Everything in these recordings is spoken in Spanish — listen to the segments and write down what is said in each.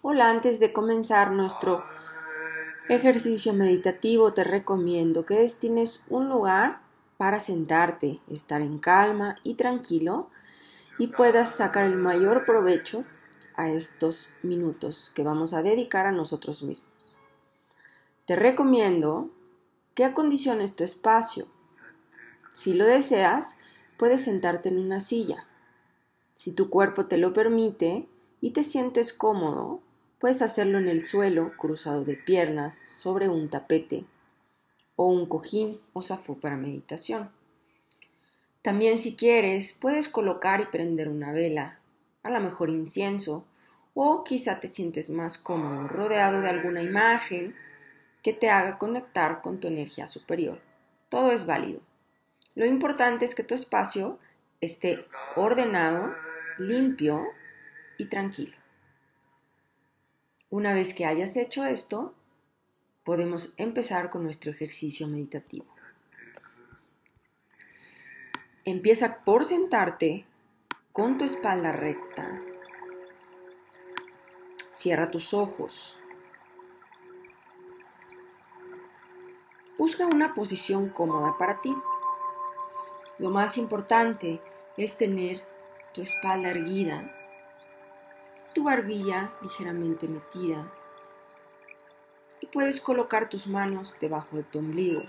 Hola, antes de comenzar nuestro ejercicio meditativo te recomiendo que destines un lugar para sentarte, estar en calma y tranquilo y puedas sacar el mayor provecho a estos minutos que vamos a dedicar a nosotros mismos. Te recomiendo que acondiciones tu espacio. Si lo deseas, puedes sentarte en una silla. Si tu cuerpo te lo permite y te sientes cómodo, Puedes hacerlo en el suelo, cruzado de piernas, sobre un tapete o un cojín o zafó para meditación. También si quieres, puedes colocar y prender una vela, a lo mejor incienso, o quizá te sientes más cómodo rodeado de alguna imagen que te haga conectar con tu energía superior. Todo es válido. Lo importante es que tu espacio esté ordenado, limpio y tranquilo. Una vez que hayas hecho esto, podemos empezar con nuestro ejercicio meditativo. Empieza por sentarte con tu espalda recta. Cierra tus ojos. Busca una posición cómoda para ti. Lo más importante es tener tu espalda erguida tu barbilla ligeramente metida y puedes colocar tus manos debajo de tu ombligo.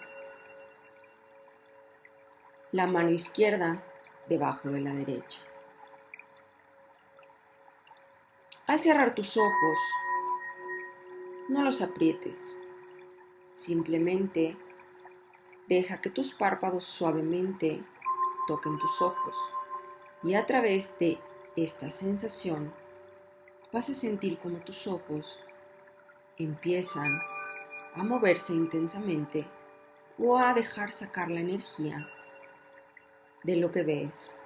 La mano izquierda debajo de la derecha. Al cerrar tus ojos, no los aprietes. Simplemente deja que tus párpados suavemente toquen tus ojos y a través de esta sensación vas a sentir como tus ojos empiezan a moverse intensamente o a dejar sacar la energía de lo que ves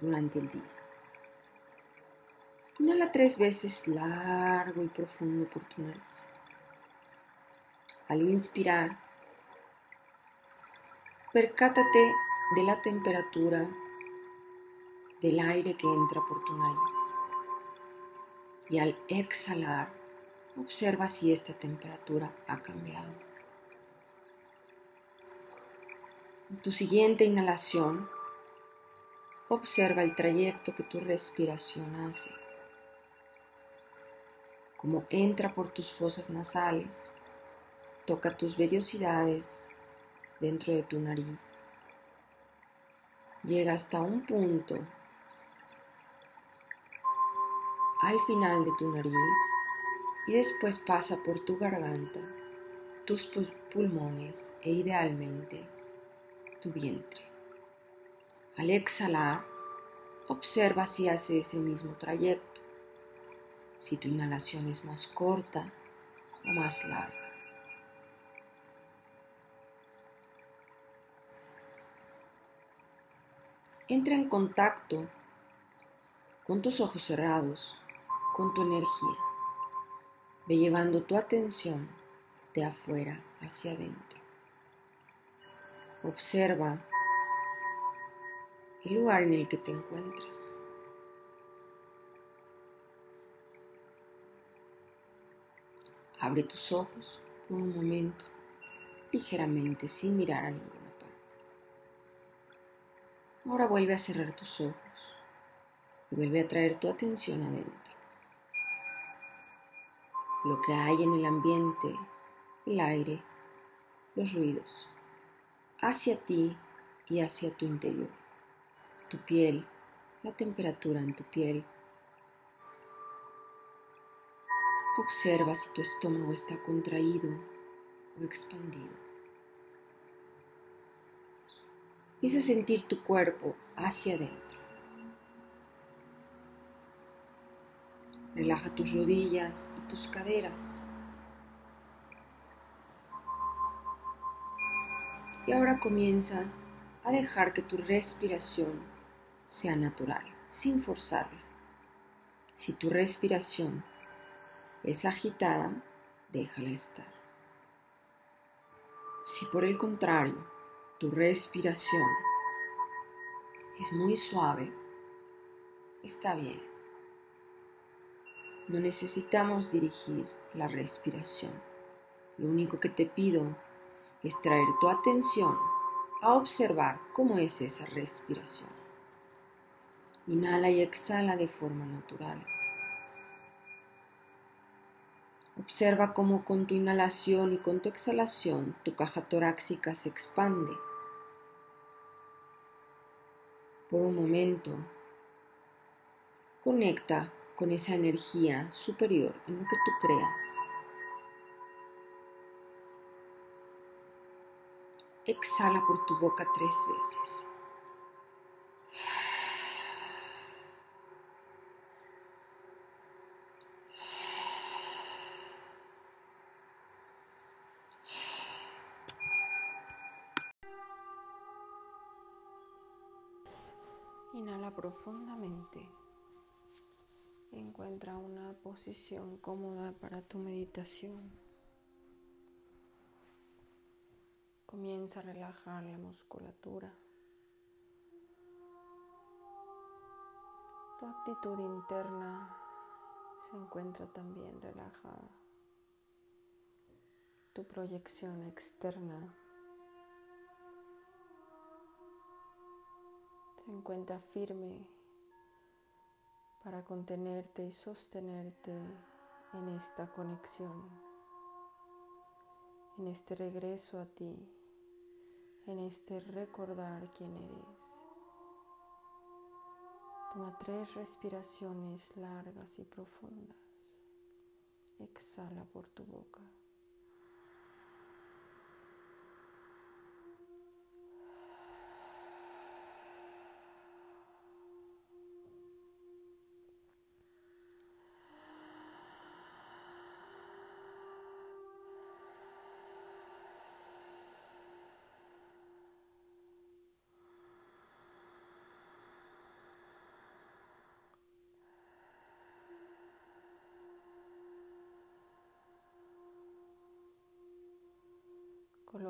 durante el día. Inhala tres veces largo y profundo por tu nariz. Al inspirar, percátate de la temperatura del aire que entra por tu nariz y al exhalar observa si esta temperatura ha cambiado. En tu siguiente inhalación observa el trayecto que tu respiración hace, como entra por tus fosas nasales, toca tus vellosidades dentro de tu nariz, llega hasta un punto al final de tu nariz y después pasa por tu garganta, tus pulmones e idealmente tu vientre. Al exhalar, observa si hace ese mismo trayecto, si tu inhalación es más corta o más larga. Entra en contacto con tus ojos cerrados con tu energía. Ve llevando tu atención de afuera hacia adentro. Observa el lugar en el que te encuentras. Abre tus ojos por un momento, ligeramente, sin mirar a ninguna parte. Ahora vuelve a cerrar tus ojos y vuelve a traer tu atención adentro lo que hay en el ambiente, el aire, los ruidos, hacia ti y hacia tu interior, tu piel, la temperatura en tu piel. Observa si tu estómago está contraído o expandido. Empieza sentir tu cuerpo hacia adentro. Relaja tus rodillas y tus caderas. Y ahora comienza a dejar que tu respiración sea natural, sin forzarla. Si tu respiración es agitada, déjala estar. Si por el contrario tu respiración es muy suave, está bien. No necesitamos dirigir la respiración. Lo único que te pido es traer tu atención a observar cómo es esa respiración. Inhala y exhala de forma natural. Observa cómo con tu inhalación y con tu exhalación tu caja torácica se expande. Por un momento, conecta con esa energía superior en lo que tú creas. Exhala por tu boca tres veces. Inhala profundamente. Encuentra una posición cómoda para tu meditación. Comienza a relajar la musculatura. Tu actitud interna se encuentra también relajada. Tu proyección externa se encuentra firme para contenerte y sostenerte en esta conexión, en este regreso a ti, en este recordar quién eres. Toma tres respiraciones largas y profundas. Exhala por tu boca.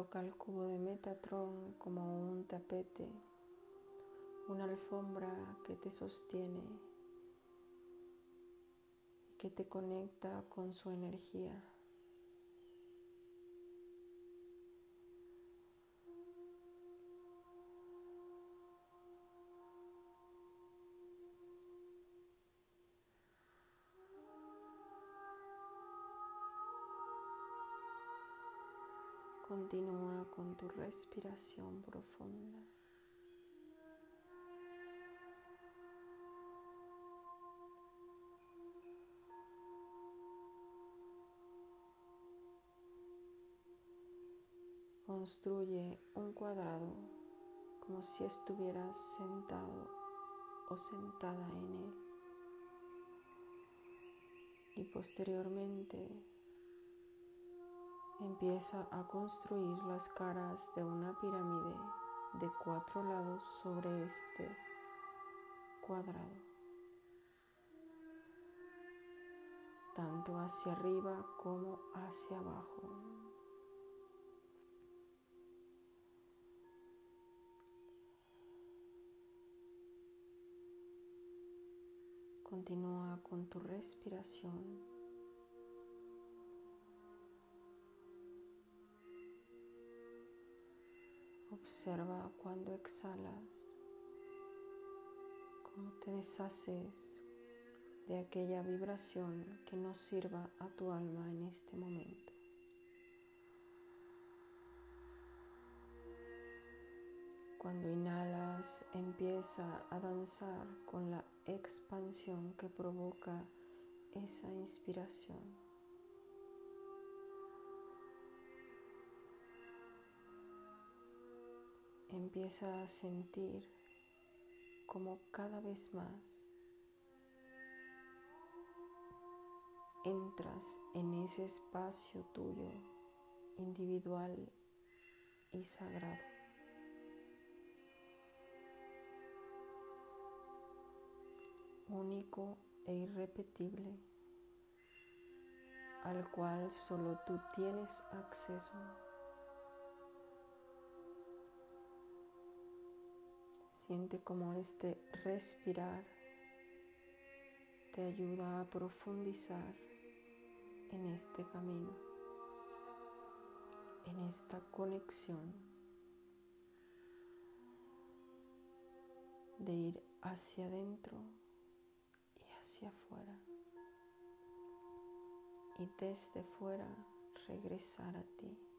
Coloca el cubo de Metatron como un tapete, una alfombra que te sostiene y que te conecta con su energía. Continúa con tu respiración profunda. Construye un cuadrado como si estuvieras sentado o sentada en él. Y posteriormente empieza a construir las caras de una pirámide de cuatro lados sobre este cuadrado, tanto hacia arriba como hacia abajo. Continúa con tu respiración. Observa cuando exhalas, cómo te deshaces de aquella vibración que no sirva a tu alma en este momento. Cuando inhalas, empieza a danzar con la expansión que provoca esa inspiración. Empieza a sentir como cada vez más entras en ese espacio tuyo individual y sagrado. único e irrepetible, al cual solo tú tienes acceso. Siente como este respirar te ayuda a profundizar en este camino, en esta conexión de ir hacia adentro y hacia afuera y desde fuera regresar a ti.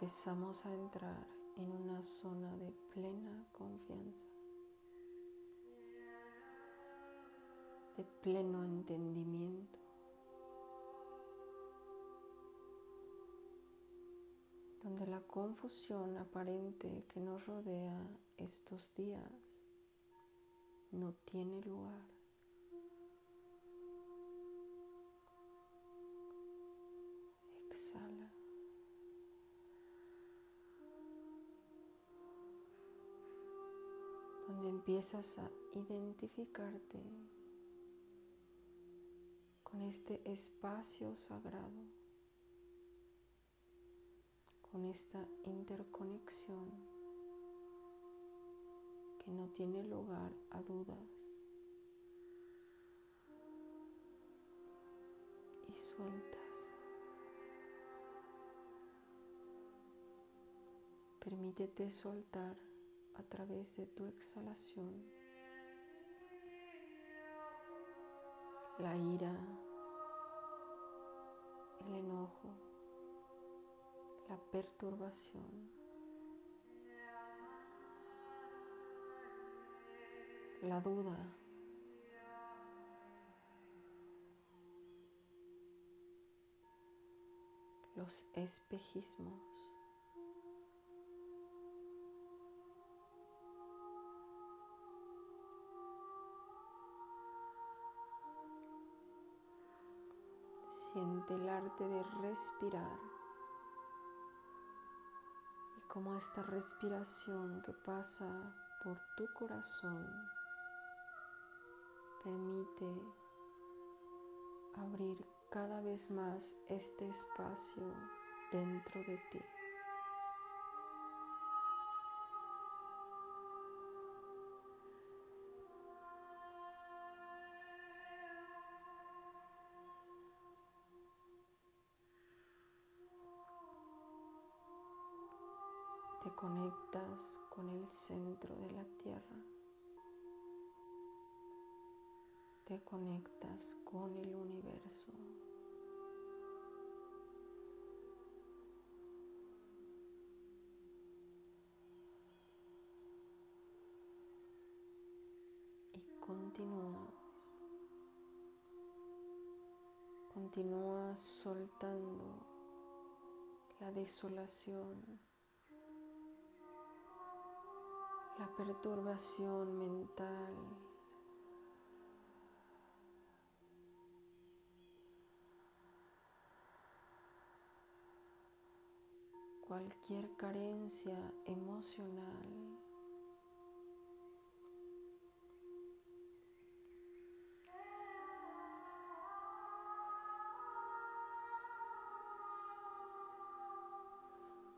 Empezamos a entrar en una zona de plena confianza, de pleno entendimiento, donde la confusión aparente que nos rodea estos días no tiene lugar. Donde empiezas a identificarte con este espacio sagrado, con esta interconexión que no tiene lugar a dudas y sueltas. Permítete soltar a través de tu exhalación. La ira, el enojo, la perturbación, la duda. los espejismos. El arte de respirar y como esta respiración que pasa por tu corazón permite abrir cada vez más este espacio dentro de ti. Conectas con el centro de la tierra, te conectas con el universo. Y continúa, continúa soltando la desolación la perturbación mental. cualquier carencia emocional.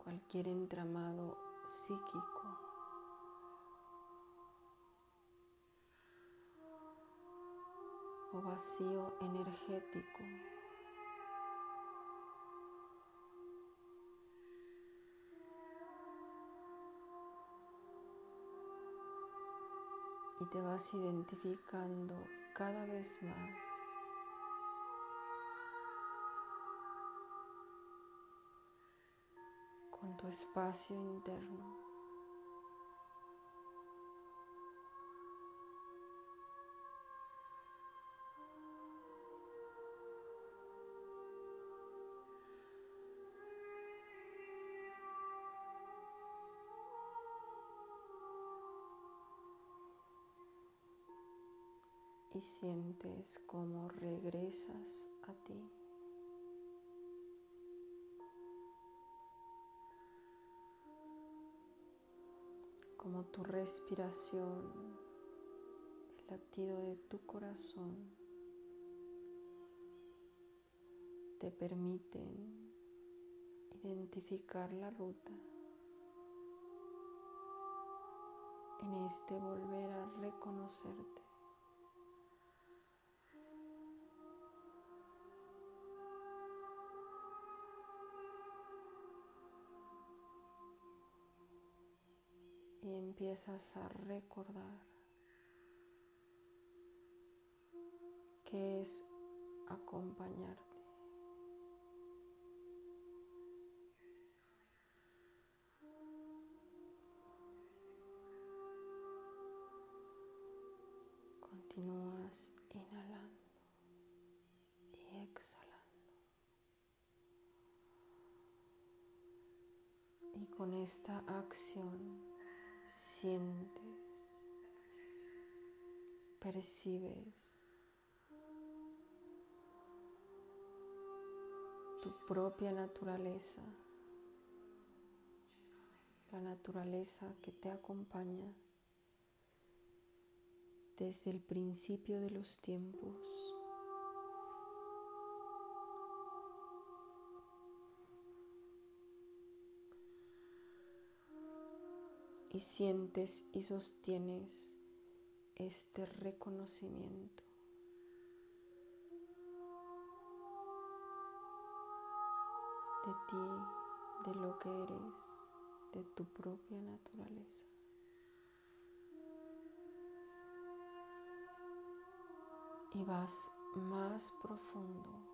cualquier entramado psíquico. O vacío energético. Y te vas identificando cada vez más con tu espacio interno. Y sientes cómo regresas a ti. Como tu respiración latido de tu corazón te permiten identificar la ruta en este volver a reconocerte. Empiezas a recordar que es acompañarte. Continúas inhalando y exhalando. Y con esta acción sientes, percibes tu propia naturaleza, la naturaleza que te acompaña desde el principio de los tiempos. Sientes y sostienes este reconocimiento. de ti, de lo que eres, de tu propia naturaleza. y vas más profundo.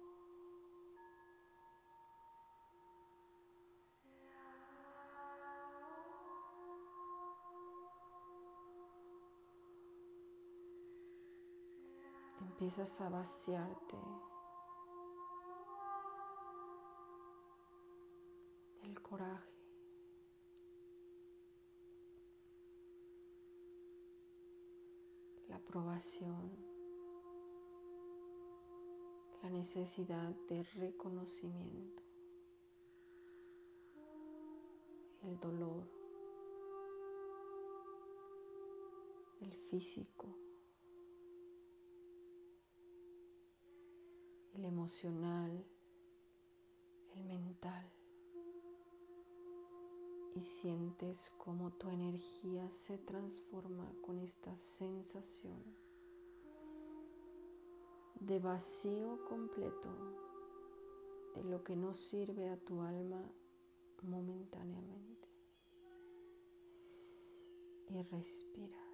Empiezas a vaciarte del coraje. La aprobación. La necesidad de reconocimiento, el dolor, el físico, el emocional, el mental. Y sientes cómo tu energía se transforma con esta sensación de vacío completo de lo que no sirve a tu alma momentáneamente. Y respira.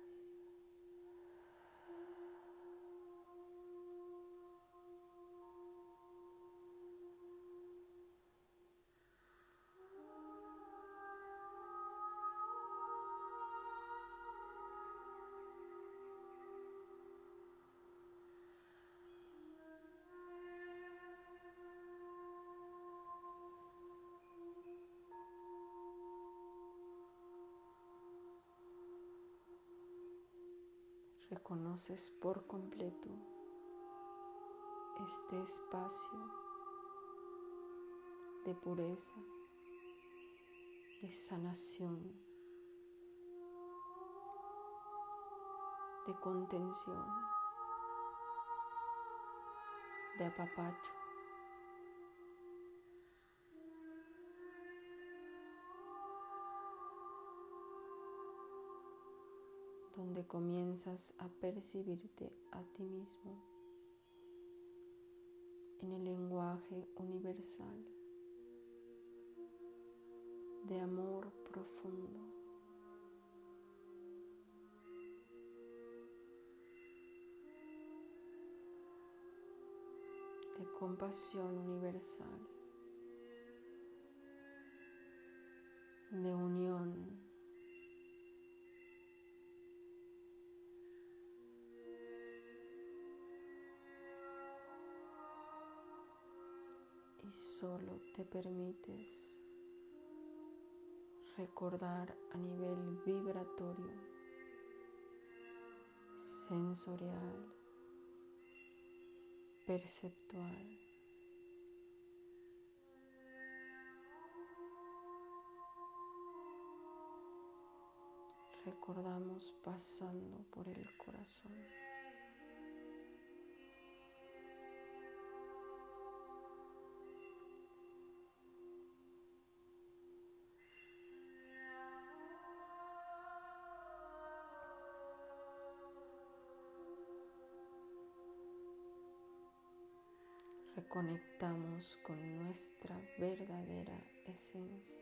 Reconoces por completo este espacio de pureza, de sanación, de contención, de apapacho. Donde comienzas a percibirte a ti mismo en el lenguaje universal de amor profundo. de compasión universal, de unión solo te permites recordar a nivel vibratorio, sensorial, perceptual. Recordamos pasando por el corazón. Reconectamos con nuestra verdadera esencia.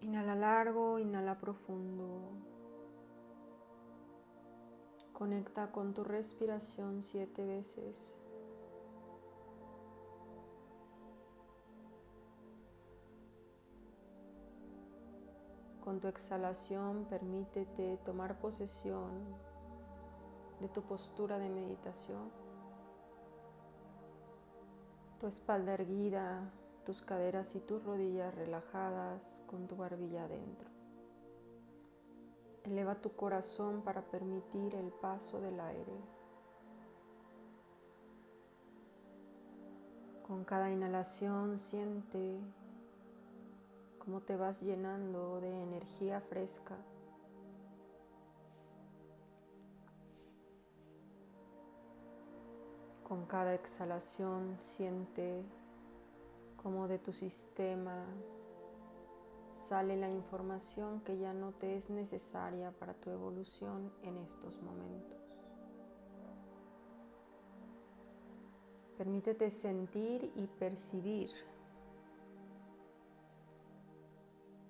Inhala largo, inhala profundo. Conecta con tu respiración siete veces. Con tu exhalación permítete tomar posesión de tu postura de meditación. Tu espalda erguida, tus caderas y tus rodillas relajadas con tu barbilla adentro. Eleva tu corazón para permitir el paso del aire. Con cada inhalación siente cómo te vas llenando de energía fresca. Con cada exhalación siente como de tu sistema sale la información que ya no te es necesaria para tu evolución en estos momentos. Permítete sentir y percibir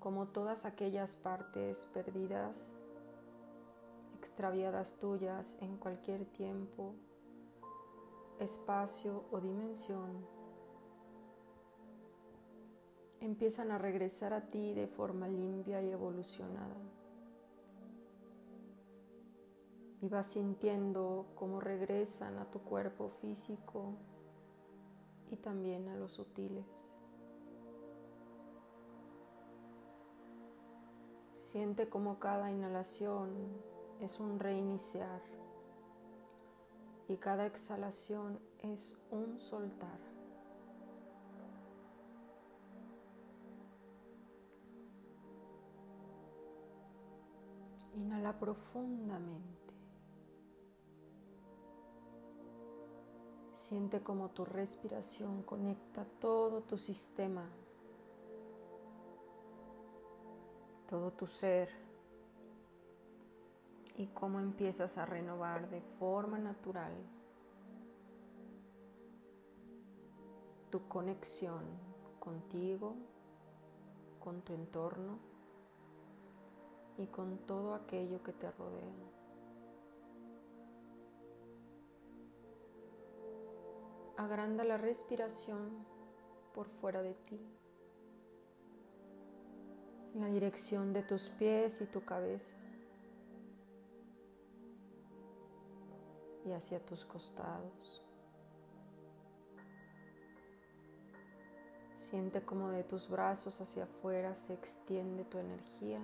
como todas aquellas partes perdidas, extraviadas tuyas en cualquier tiempo, espacio o dimensión, empiezan a regresar a ti de forma limpia y evolucionada. Y vas sintiendo cómo regresan a tu cuerpo físico y también a los sutiles. Siente como cada inhalación es un reiniciar y cada exhalación es un soltar. Inhala profundamente. Siente como tu respiración conecta todo tu sistema, todo tu ser y cómo empiezas a renovar de forma natural tu conexión contigo, con tu entorno y con todo aquello que te rodea. Agranda la respiración por fuera de ti, en la dirección de tus pies y tu cabeza y hacia tus costados. Siente como de tus brazos hacia afuera se extiende tu energía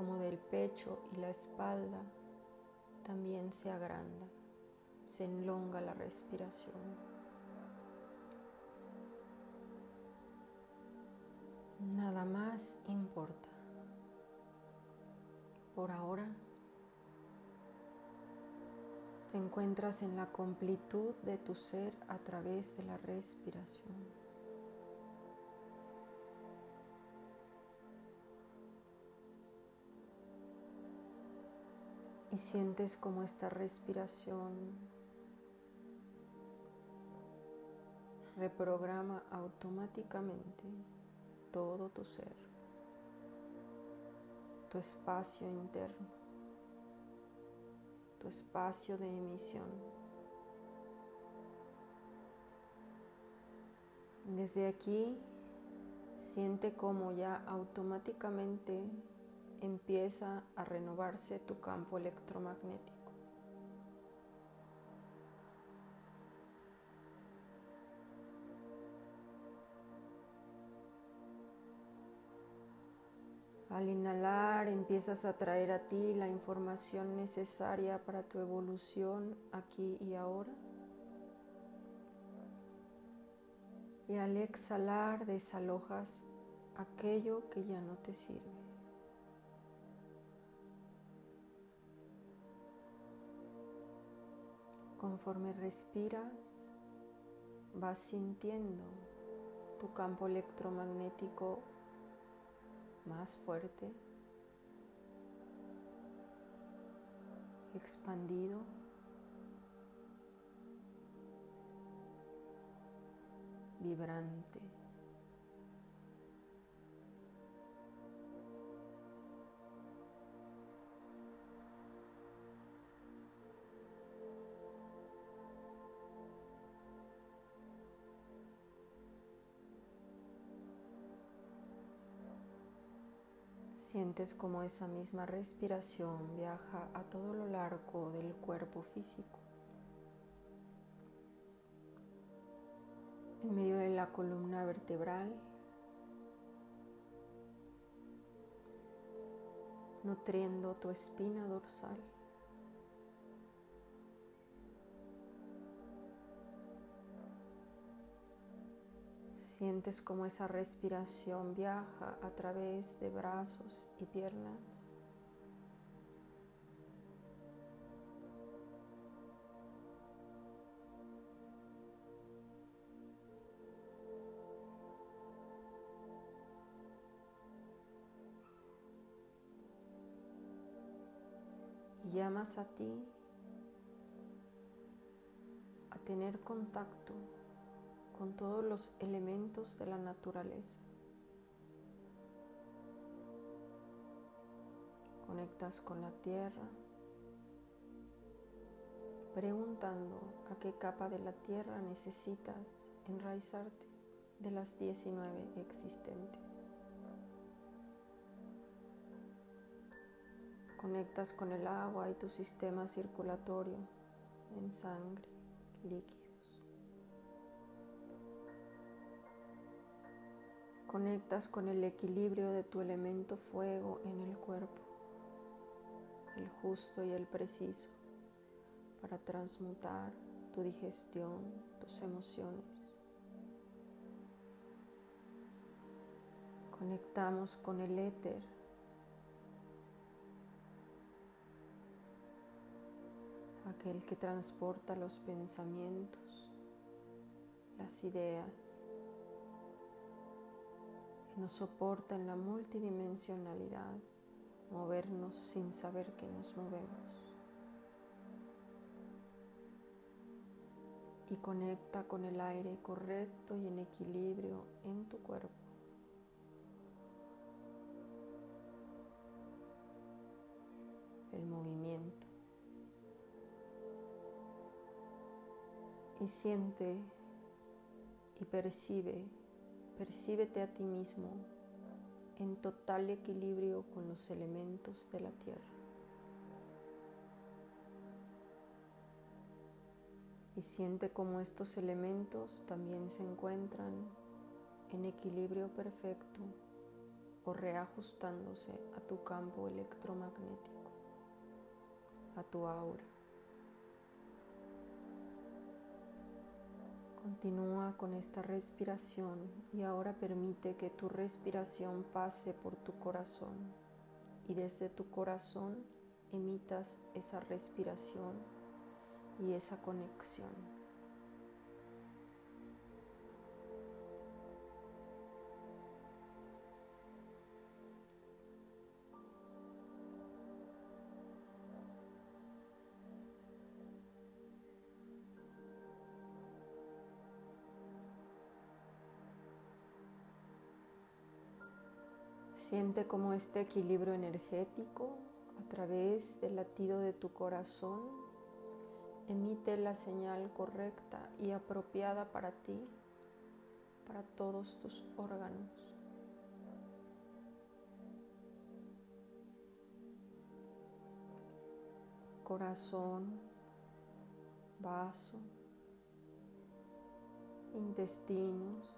como del pecho y la espalda, también se agranda, se enlonga la respiración. Nada más importa. Por ahora te encuentras en la completud de tu ser a través de la respiración. Sientes como esta respiración reprograma automáticamente todo tu ser, tu espacio interno, tu espacio de emisión. Desde aquí siente como ya automáticamente empieza a renovarse tu campo electromagnético. Al inhalar empiezas a traer a ti la información necesaria para tu evolución aquí y ahora. Y al exhalar desalojas aquello que ya no te sirve. Conforme respiras, vas sintiendo tu campo electromagnético más fuerte, expandido. vibrante. Sientes como esa misma respiración viaja a todo lo largo del cuerpo físico. En medio de la columna vertebral, nutriendo tu espina dorsal. Sientes como esa respiración viaja a través de brazos y piernas. Llamas a ti a tener contacto con todos los elementos de la naturaleza. Conectas con la tierra, preguntando a qué capa de la tierra necesitas enraizarte de las 19 existentes. Conectas con el agua y tu sistema circulatorio en sangre, líquido. Conectas con el equilibrio de tu elemento fuego en el cuerpo, el justo y el preciso, para transmutar tu digestión, tus emociones. Conectamos con el éter, aquel que transporta los pensamientos, las ideas, nos soporta en la multidimensionalidad, movernos sin saber que nos movemos. Y conecta con el aire correcto y en equilibrio en tu cuerpo. El movimiento. Y siente y percibe Percíbete a ti mismo en total equilibrio con los elementos de la tierra. Y siente cómo estos elementos también se encuentran en equilibrio perfecto o reajustándose a tu campo electromagnético, a tu aura. Continúa con esta respiración y ahora permite que tu respiración pase por tu corazón y desde tu corazón emitas esa respiración y esa conexión. Siente como este equilibrio energético a través del latido de tu corazón emite la señal correcta y apropiada para ti, para todos tus órganos. Corazón, vaso, intestinos,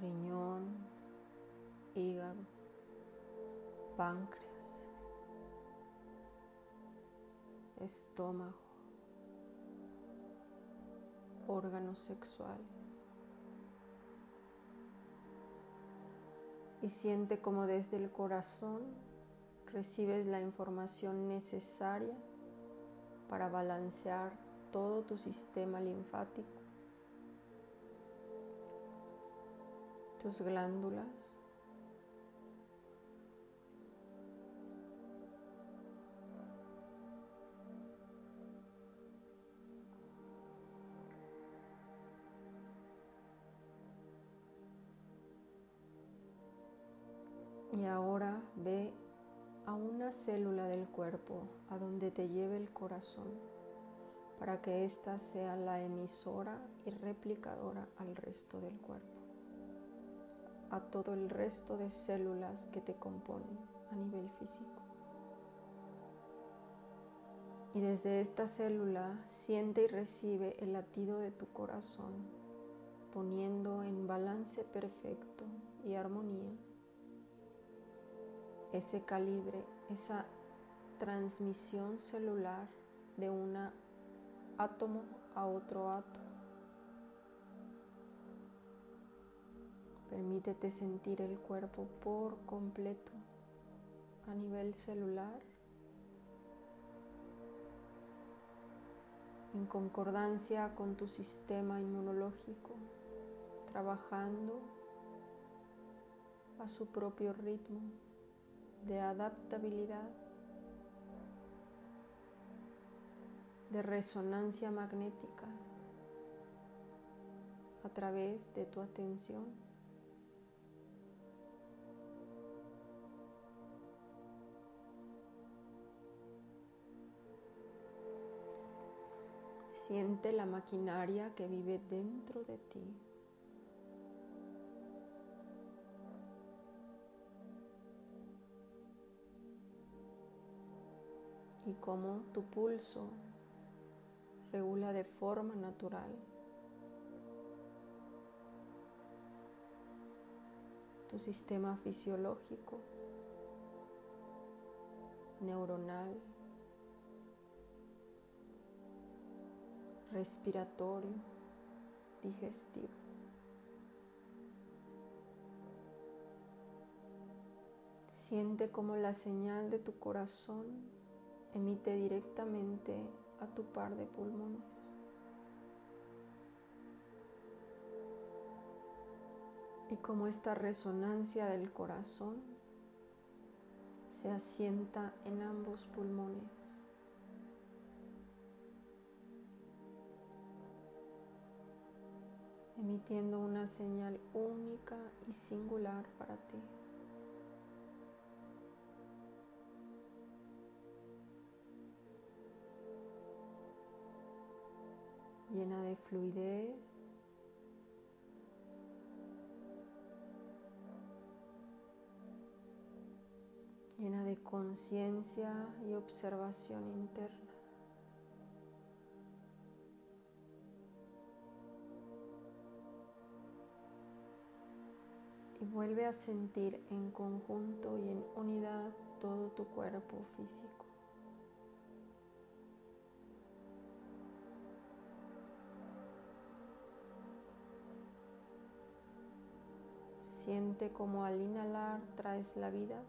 riñón, hígado, páncreas, estómago, órganos sexuales. Y siente como desde el corazón recibes la información necesaria para balancear todo tu sistema linfático, tus glándulas, Y ahora ve a una célula del cuerpo a donde te lleve el corazón para que ésta sea la emisora y replicadora al resto del cuerpo, a todo el resto de células que te componen a nivel físico. Y desde esta célula siente y recibe el latido de tu corazón, poniendo en balance perfecto y armonía ese calibre, esa transmisión celular de un átomo a otro átomo. Permítete sentir el cuerpo por completo a nivel celular, en concordancia con tu sistema inmunológico, trabajando a su propio ritmo de adaptabilidad, de resonancia magnética a través de tu atención. Siente la maquinaria que vive dentro de ti. Y cómo tu pulso regula de forma natural tu sistema fisiológico, neuronal, respiratorio, digestivo. Siente como la señal de tu corazón emite directamente a tu par de pulmones. Y como esta resonancia del corazón se asienta en ambos pulmones. emitiendo una señal única y singular para ti. Llena de fluidez. llena de conciencia y observación interna. Y vuelve a sentir en conjunto y en unidad todo tu cuerpo físico. Siente como al inhalar traes la vida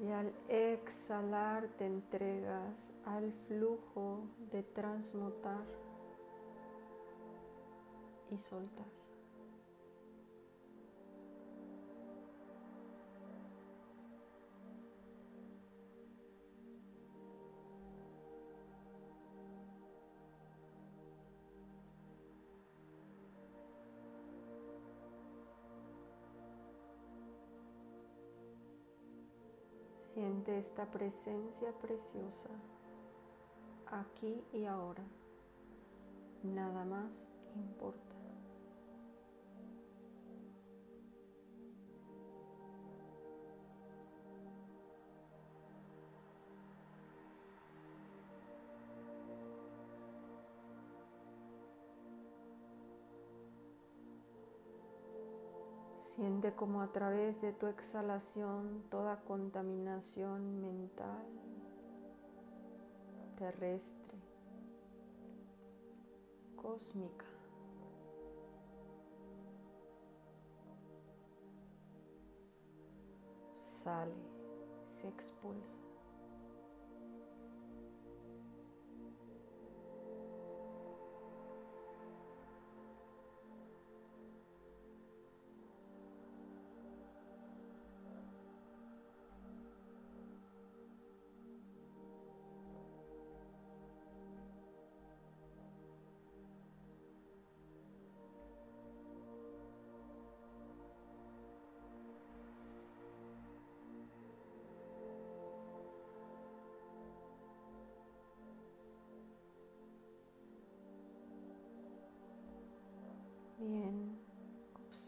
y al exhalar te entregas al flujo de transmutar y soltar. Siente esta presencia preciosa aquí y ahora. Nada más importa. Como a través de tu exhalación toda contaminación mental, terrestre, cósmica, sale, se expulsa.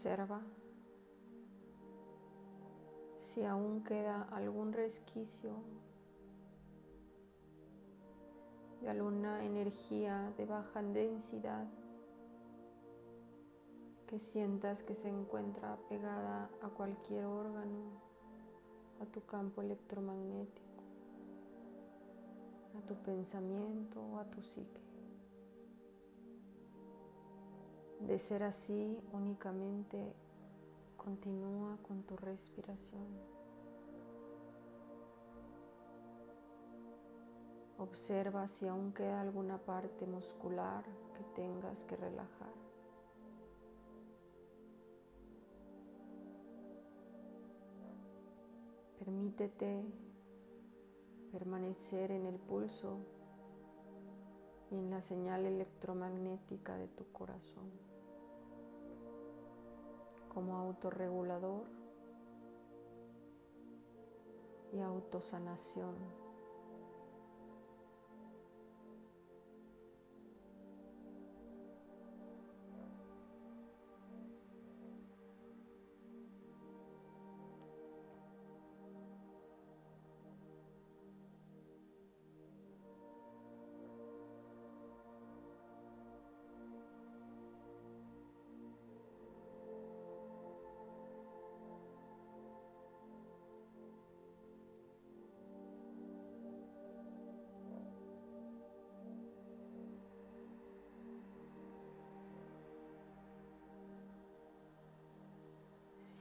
Observa si aún queda algún resquicio de alguna energía de baja densidad que sientas que se encuentra pegada a cualquier órgano, a tu campo electromagnético, a tu pensamiento o a tu psique. De ser así, únicamente continúa con tu respiración. Observa si aún queda alguna parte muscular que tengas que relajar. Permítete permanecer en el pulso y en la señal electromagnética de tu corazón como autorregulador y autosanación.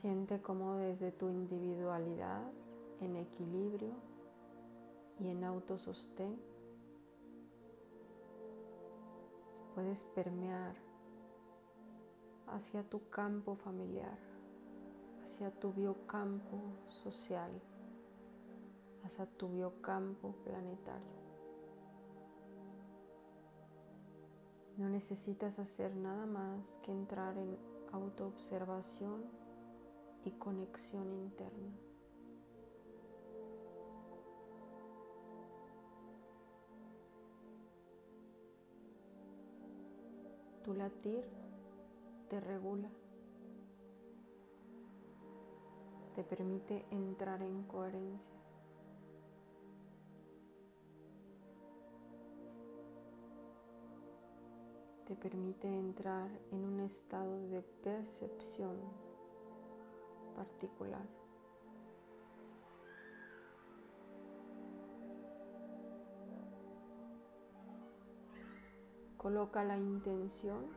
Siente como desde tu individualidad en equilibrio y en autosostén puedes permear hacia tu campo familiar, hacia tu biocampo social, hacia tu biocampo planetario. No necesitas hacer nada más que entrar en autoobservación y conexión interna. Tu latir te regula, te permite entrar en coherencia. Te permite entrar en un estado de percepción particular. Coloca la intención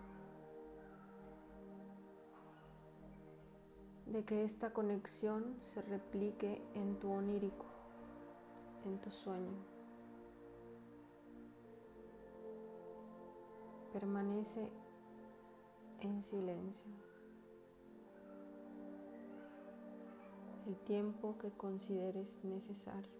de que esta conexión se replique en tu onírico, en tu sueño. Permanece en silencio. El tiempo que consideres necesario.